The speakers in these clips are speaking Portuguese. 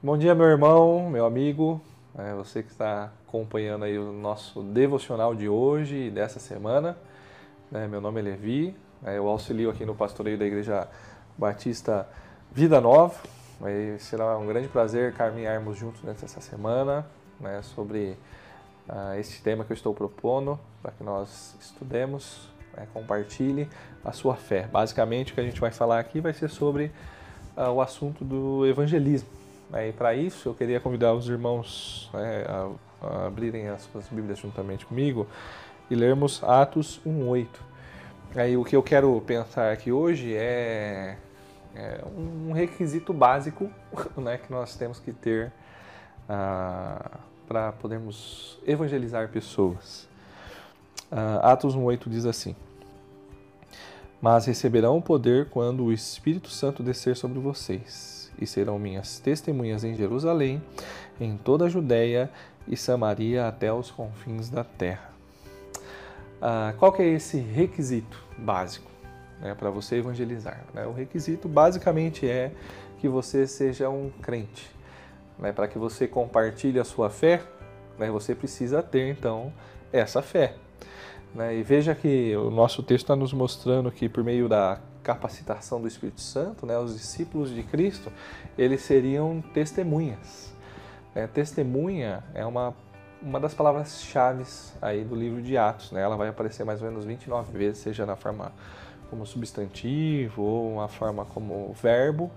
Bom dia, meu irmão, meu amigo, é, você que está acompanhando aí o nosso devocional de hoje e dessa semana. É, meu nome é Levi, é, eu auxilio aqui no pastoreio da Igreja Batista Vida Nova. É, será um grande prazer caminharmos juntos nessa semana né, sobre uh, este tema que eu estou propondo para que nós estudemos, né, compartilhe a sua fé. Basicamente, o que a gente vai falar aqui vai ser sobre uh, o assunto do evangelismo. Né? E para isso, eu queria convidar os irmãos né, a, a, abrirem as suas Bíblias juntamente comigo e lermos Atos 1:8. Aí o que eu quero pensar aqui hoje é, é um requisito básico né, que nós temos que ter ah, para podermos evangelizar pessoas. Ah, Atos 1:8 diz assim: Mas receberão o poder quando o Espírito Santo descer sobre vocês e serão minhas testemunhas em Jerusalém, em toda a Judéia e Samaria até os confins da terra. Ah, qual que é esse requisito básico né, para você evangelizar? Né? O requisito basicamente é que você seja um crente. Né? Para que você compartilhe a sua fé, né, você precisa ter então essa fé. Né? E veja que o nosso texto está nos mostrando que por meio da capacitação do Espírito Santo, né, os discípulos de Cristo, eles seriam testemunhas. É, testemunha é uma, uma das palavras-chave aí do livro de Atos. Né? Ela vai aparecer mais ou menos 29 vezes, seja na forma como substantivo ou uma forma como verbo,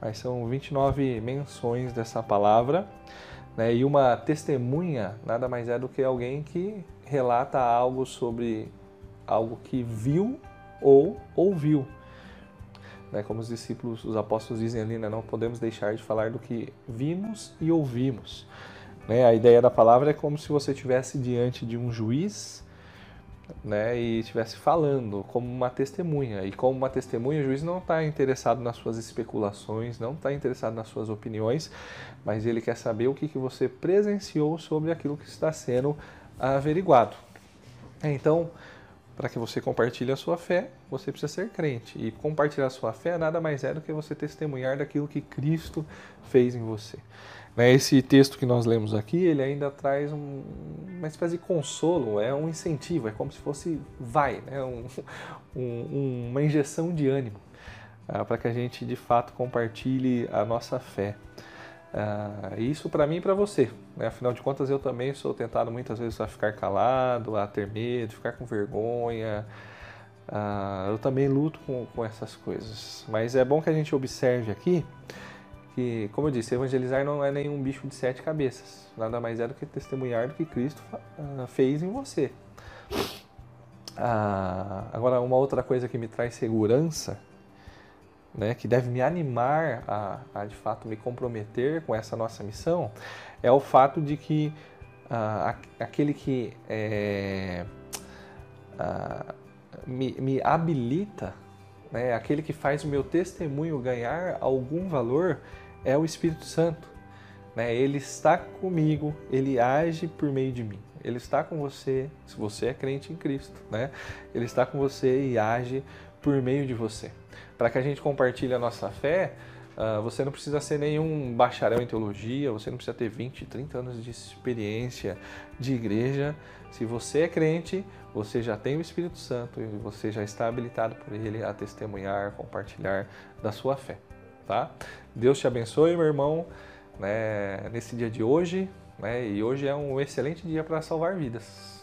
mas são 29 menções dessa palavra. Né? E uma testemunha nada mais é do que alguém que relata algo sobre algo que viu ou ouviu. Né? Como os discípulos, os apóstolos dizem ali, né? não podemos deixar de falar do que vimos e ouvimos. Né? A ideia da palavra é como se você estivesse diante de um juiz né, e estivesse falando como uma testemunha. E como uma testemunha, o juiz não está interessado nas suas especulações, não está interessado nas suas opiniões, mas ele quer saber o que, que você presenciou sobre aquilo que está sendo averiguado. Então, para que você compartilhe a sua fé, você precisa ser crente. E compartilhar a sua fé nada mais é do que você testemunhar daquilo que Cristo fez em você. Né, esse texto que nós lemos aqui, ele ainda traz um, uma espécie de consolo, é um incentivo, é como se fosse vai, né? um, um, uma injeção de ânimo uh, para que a gente de fato compartilhe a nossa fé. Uh, isso para mim e para você. Né? Afinal de contas, eu também sou tentado muitas vezes a ficar calado, a ter medo, ficar com vergonha. Uh, eu também luto com, com essas coisas. Mas é bom que a gente observe aqui que, como eu disse, evangelizar não é nenhum bicho de sete cabeças. Nada mais é do que testemunhar do que Cristo uh, fez em você. agora, uma outra coisa que me traz segurança né, que deve me animar a, a, de fato me comprometer com essa nossa missão, é o fato de que uh, aquele que é, uh, me, me, habilita, né, aquele que faz o meu testemunho ganhar algum valor, é o Espírito Santo. Né? Ele está comigo, ele age por meio de mim. Ele está com você, se você é crente em Cristo, né? Ele está com você e age por meio de você. Para que a gente compartilhe a nossa fé, uh, você não precisa ser nenhum bacharel em teologia, você não precisa ter 20, 30 anos de experiência de igreja. Se você é crente, você já tem o Espírito Santo e você já está habilitado por ele a testemunhar, compartilhar da sua fé. Tá? Deus te abençoe, meu irmão, né, nesse dia de hoje. Né, e hoje é um excelente dia para salvar vidas.